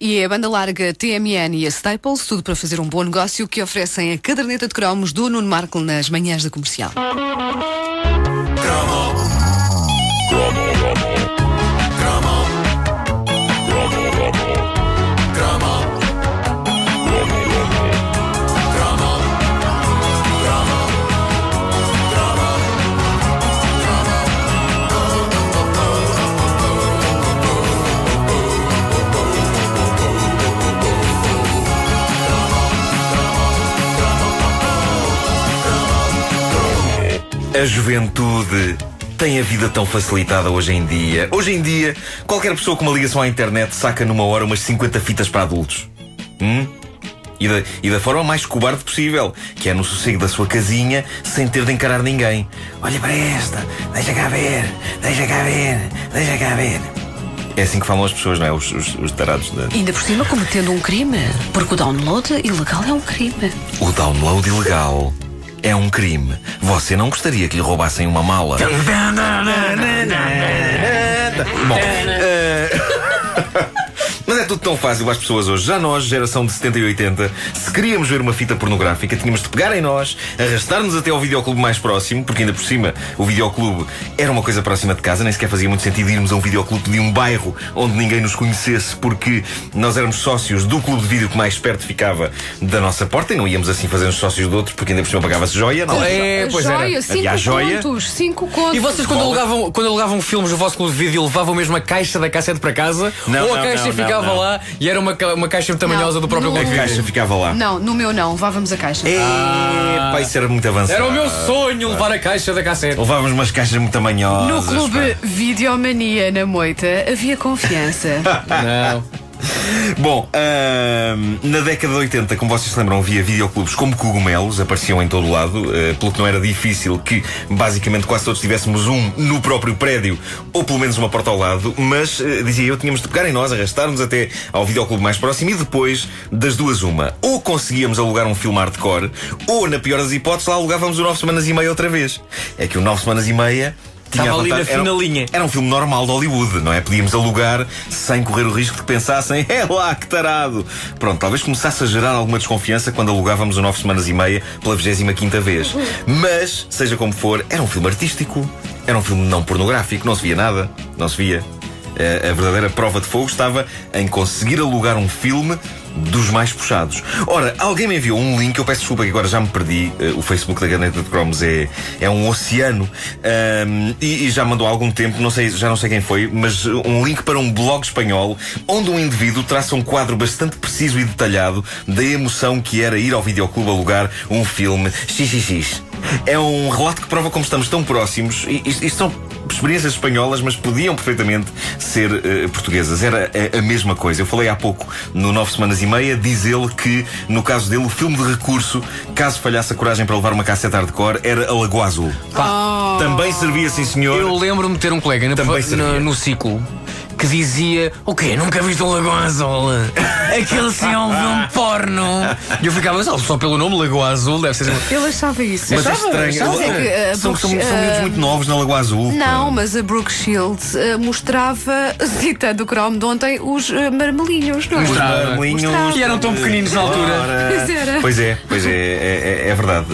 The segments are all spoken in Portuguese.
E é a banda larga TMN e a Staples, tudo para fazer um bom negócio, que oferecem a caderneta de cromos do Nuno Marco nas manhãs da comercial. A juventude tem a vida tão facilitada hoje em dia. Hoje em dia, qualquer pessoa com uma ligação à internet saca numa hora umas 50 fitas para adultos. Hum? E da, e da forma mais cobarde possível, que é no sossego da sua casinha, sem ter de encarar ninguém. Olha para esta, deixa cá ver, deixa cá ver, deixa cá ver. É assim que falam as pessoas, não é? Os, os, os tarados. Da... Ainda por cima cometendo um crime, porque o download ilegal é um crime. O download ilegal é um crime. Você não gostaria que lhe roubassem uma mala? Bom, uh... Mas é tudo tão fácil às pessoas hoje. Já nós, geração de 70 e 80, se queríamos ver uma fita pornográfica, tínhamos de pegar em nós, arrastar-nos até ao videoclube mais próximo, porque ainda por cima o videoclube era uma coisa próxima de casa, nem sequer fazia muito sentido irmos a um videoclube de um bairro onde ninguém nos conhecesse, porque nós éramos sócios do clube de vídeo que mais perto ficava da nossa porta e não íamos assim fazendo sócios de outros, porque ainda por cima pagava-se joia, não é? Pois joia, era. cinco Havia joia. contos, cinco contos. E vocês, quando alugavam, quando alugavam filmes no vosso clube de vídeo, levavam mesmo a caixa da cassete para casa? Não, ou a não, caixa não, ficava não. lá e era uma, uma caixa muito tamanhosa do próprio no- A caixa ficava lá. Não, no meu não, levávamos a caixa. Epá, isso era muito avançado. Era o meu sonho levar a caixa da cassete. Levávamos umas caixas muito tamanhosas. No clube pá. Videomania na Moita havia confiança. Não. Bom, na década de 80, como vocês se lembram, havia videoclubes como cogumelos, apareciam em todo lado, eh, pelo que não era difícil que basicamente quase todos tivéssemos um no próprio prédio, ou pelo menos uma porta ao lado, mas, eh, dizia eu, tínhamos de pegar em nós, arrastar-nos até ao videoclube mais próximo e depois, das duas, uma. Ou conseguíamos alugar um filme hardcore, ou, na pior das hipóteses, lá alugávamos o 9 semanas e meia outra vez. É que o 9 semanas e meia. Tinha Estava ali na vantagem- era um- fina linha. era um filme normal de Hollywood, não é? Podíamos alugar sem correr o risco de que pensassem, é lá que tarado. Pronto, talvez começasse a gerar alguma desconfiança quando alugávamos o 9 semanas e meia pela 25 vez. Mas, seja como for, era um filme artístico. Era um filme não pornográfico, não se via nada. Não se via. Eh, A verdadeira prova de fogo estava em conseguir alugar um filme dos mais puxados. Ora, alguém me enviou um link, eu peço desculpa que agora já me perdi. Eh, o Facebook da Ganeta de Cromos é, é um oceano. Ahm, e, e já mandou há algum tempo, não sei, já não sei quem foi, mas um link para um blog espanhol onde um indivíduo traça um quadro bastante preciso e detalhado da emoção que era ir ao videoclube alugar um filme XXX. É um relato que prova como estamos tão próximos. E isto são experiências espanholas, mas podiam perfeitamente ser eh, portuguesas. Era a, a mesma coisa. Eu falei há pouco no Nove Semanas e Meia, diz ele que, no caso dele, o filme de recurso, caso falhasse a coragem para levar uma cassete hardcore, era a Lagoa Azul. Também servia, sim senhor. Eu lembro-me de ter um colega Também no, no ciclo que dizia: O quê? Nunca viste um Lagoa Azul? Aquele sim é um filme porno. E eu ficava só, só pelo nome Lagoa Azul, deve ser. Ele achava isso. Mas é Achava- estranho. achava é que, uh, são, são, são miúdos uh, muito novos na Lagoa Azul. Não, mas a Brooke Shields uh, mostrava, citando o Chrome de ontem, os uh, marmelinhos, não é? Os Mostrava. marmelinhos, Mostrava. E eram tão pequeninos na altura. Pois era. Pois é, pois é, é, é- é verdade.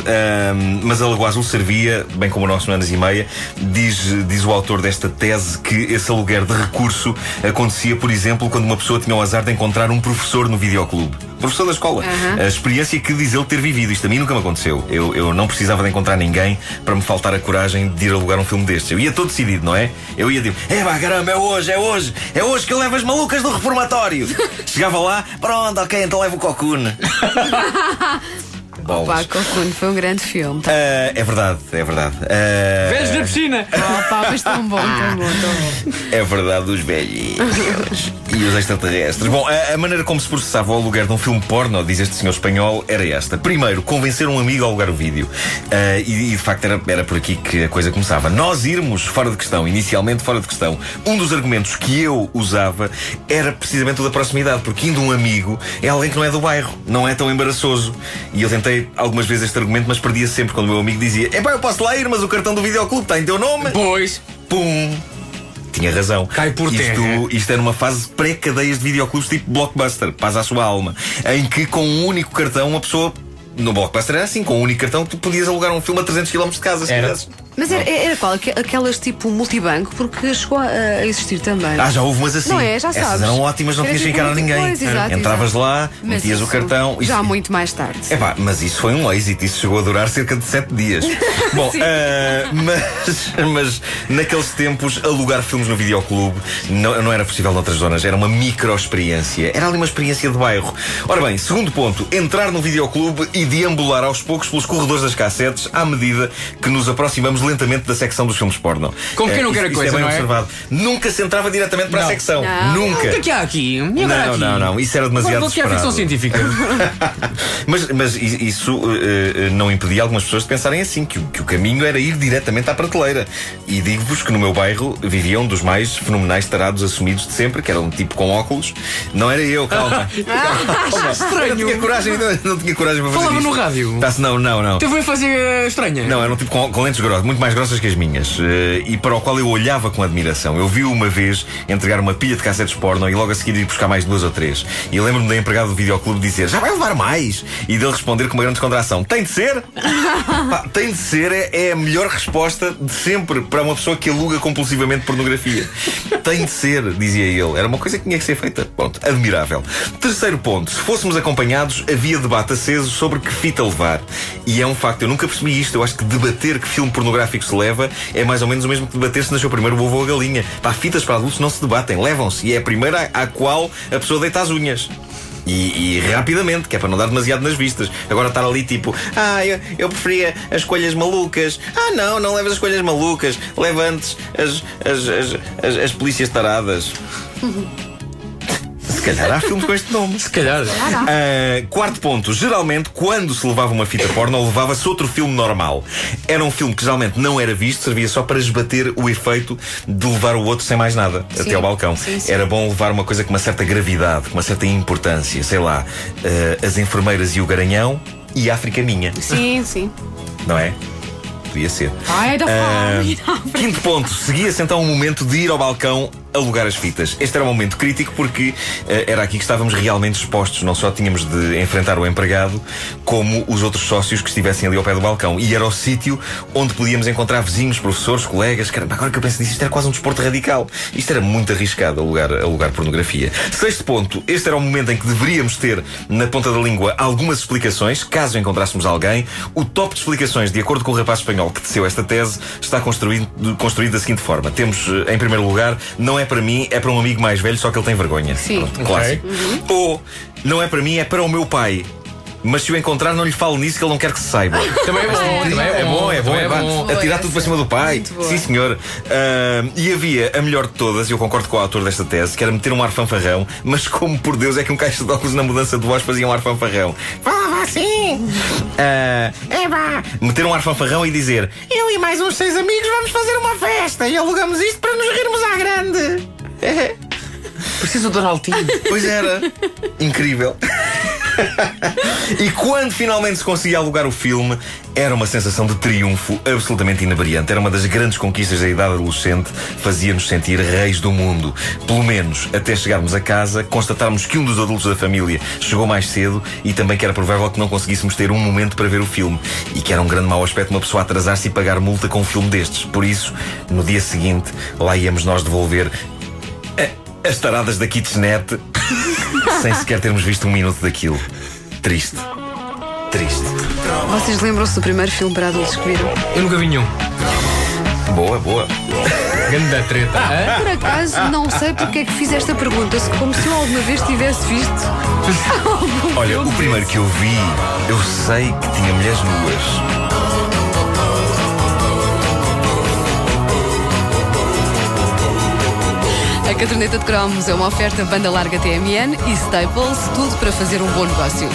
Mas a Lagoa Azul servia, bem como o nosso Semanas e Meia, diz, diz o autor desta tese que esse aluguer de recurso acontecia, por exemplo, quando uma pessoa tinha o azar de encontrar um professor no videoclube. Professor da escola. Aham. A experiência que diz ele ter vivido. Isto a mim nunca me aconteceu. Eu, eu não precisava de encontrar ninguém para me faltar a coragem de ir alugar um filme destes. Eu ia todo decidido, não é? Eu ia tipo, é pá, caramba, é hoje, é hoje, é hoje que eu levo as malucas do reformatório. Chegava lá, pronto, ok, então levo o cocune. Bolas. Pá, Cocoon foi um grande filme. Tá. Ah, é verdade, é verdade. Ah, Velhos na piscina! Oh, pá, mas tão bom, tão bom, tão bom. É verdade, os velhinhos e os extraterrestres. Bom, a, a maneira como se processava o aluguer de um filme porno, diz este senhor espanhol, era esta. Primeiro, convencer um amigo a alugar o vídeo. Ah, e, e, de facto era, era por aqui que a coisa começava. Nós irmos fora de questão, inicialmente fora de questão. Um dos argumentos que eu usava era precisamente o da proximidade, porque indo um amigo é alguém que não é do bairro, não é tão embaraçoso. E eu tentei algumas vezes este argumento, mas perdia sempre quando o meu amigo dizia: Epá, eu posso lá ir, mas o cartão do videoclube está em teu nome. Pois. Pum! Tinha razão. Cai por isto, terra. isto era uma fase pré-cadeias de videoclubes tipo Blockbuster, paz à sua alma, em que com um único cartão uma pessoa. No Blockbuster era assim, com um único cartão tu podias alugar um filme a 300 km de casa se Era. quisesses. Mas era, era qual? Aqu- Aquelas tipo multibanco, porque chegou a, existir também. Ah, já houve umas assim. Não é? Já Essas sabes. eram ótimas, não Era tinhas que tipo encarar ninguém. Pois, exato, Entravas exato. lá, Mas metias o isso cartão. Já Isso- muito mais tarde. Epá, mas isso foi um êxito, isso chegou a durar cerca de 7 dias. Bom, ah, mas, mas naqueles tempos alugar filmes no videoclube não, não era possível noutras zonas, era uma micro-experiência. Era ali uma experiência de bairro. Ora bem, segundo ponto, entrar no videoclube e deambular aos poucos pelos corredores das cassetes à medida que nos aproximamos lentamente da secção dos filmes porno. Como quem não Eh, quer a coisa, é bem não é? observado. Nunca se entrava diretamente para a Não. secção. Não. Nunca. O que é que há aqui? E Não, aqui? não, não, isso era demasiado Vou que é a ficção desesperado. científica. Mas, mas isso eh, não impedia algumas pessoas de pensarem assim, que o, que o caminho era ir diretamente à prateleira. E digo-vos que no meu bairro vivia um dos mais fenomenais tarados assumidos de sempre, que era um tipo com óculos. Não era eu, calma. Calma. Estranho. Eu não tinha coragem, não, não tinha coragem para fazer Isto. no rádio. Não, não, não. Teve uma fase eh, estranha. Não, era um tipo com, com lentes grossas, muito mais grossas que as minhas, eh, e para o qual eu olhava com admiração. Eu vi-o uma vez entregar uma pilha de cassetes porno e logo a seguir ir buscar mais duas ou três. E lembro-me da empregada do videoclube dizer: Já vai levar mais? E dele responder com uma grande descontração: Tem de ser? Pá, tem de ser é, é a melhor resposta de sempre para uma pessoa que aluga compulsivamente pornografia. Tem de ser, dizia ele. Era uma coisa que tinha que ser feita. Pronto, admirável. Terceiro ponto: se fôssemos acompanhados, havia debate aceso sobre que fita levar. E é um facto, eu nunca percebi isto. Eu acho que debater que filme pornográfico se leva é mais ou menos o mesmo que debater se nasceu primeiro o ovo ou a galinha. Pá, fitas para adultos não se debatem, levam-se. E é a primeira à, qual a pessoa deita as unhas. E, e rapidamente, que é para não dar demasiado nas vistas. Agora estar ali tipo, ah, eu, eu preferia as escolhas malucas. Ah, não, não levas as escolhas malucas. Leva antes as, as, as, as, as polícias taradas. Se calhar há filmes com este nome. Se calhar. Ah, quarto ponto. Geralmente, quando se levava uma fita porno, levava-se outro filme normal. Era um filme que geralmente não era visto, servia só para esbater o efeito de levar o outro sem mais nada até ao balcão. sim, sim. Era bom levar uma coisa com uma certa gravidade, com uma certa importância. Sei lá, ah, As Enfermeiras e o Garanhão e África Minha, Sim, sim. não é? Podia ser. Ai, da fome. quinto ponto, seguia-se então o momento de ir ao balcão alugar as fitas. Este era um momento crítico porque eh, era aqui que estávamos realmente expostos. Não só tínhamos de enfrentar o empregado, como os outros sócios que estivessem ali ao pé do balcão. E era o sítio onde podíamos encontrar vizinhos, professores, colegas. Caramba, agora que eu penso nisso, isto era quase um desporto radical. Isto era muito arriscado alugar, alugar pornografia. Sexto ponto, este era o momento em que deveríamos ter na ponta da língua algumas explicações, caso encontrássemos alguém. O top de explicações, de acordo com o rapaz espanhol que teceu esta tese, está construído, construído da seguinte forma. Temos, eh, em primeiro lugar, não é para mim, é para um amigo mais velho, só que ele tem vergonha. Sim. Pronto, clássico. Ou, não é para mim, é para o meu pai. Mas se o encontrar, não lhe falo nisso que ele não quer que se saiba. Também é bom, também É bom, é bom, também é bom. Atirar essa. tudo para cima do pai. Sim, senhor. Ah, e havia a melhor de todas, e eu concordo com o autor desta tese, que era meter um ar fanfarrão, mas como por Deus é que um caixa de óculos na mudança de voz fazia um ar fanfarrão? Falava assim! Ah, é vá! Meter um ar fanfarrão e dizer: Eu e mais uns seis amigos vamos fazer uma festa e alugamos isto para nos rirmos à grande. Preciso do Donaldinho. Pois era. Incrível. E quando finalmente se conseguia alugar o filme, era uma sensação de triunfo absolutamente inebriante. Era uma das grandes conquistas da idade adolescente, fazia-nos sentir reis do mundo. Pelo menos até chegarmos a casa, constatarmos que um dos adultos da família chegou mais cedo e também que era provável que não conseguíssemos ter um momento para ver o filme. E que era um grande mau aspecto uma pessoa atrasar-se e pagar multa com um filme destes. Por isso, no dia seguinte, lá íamos nós devolver as taradas da kitchenette sem sequer termos visto um minuto daquilo. Triste. Triste. Vocês lembram-se do primeiro filme para adultos que viram? Eu nunca vi nenhum. Boa, boa. Grande treta. hã? Por acaso, não sei porque é que fiz esta pergunta, se como se eu alguma vez tivesse visto. algum Olha, filme o primeiro que eu vi, eu sei que tinha mulheres nuas. A caderneta de cromos é uma oferta banda larga TMN e Staples, tudo para fazer um bom negócio.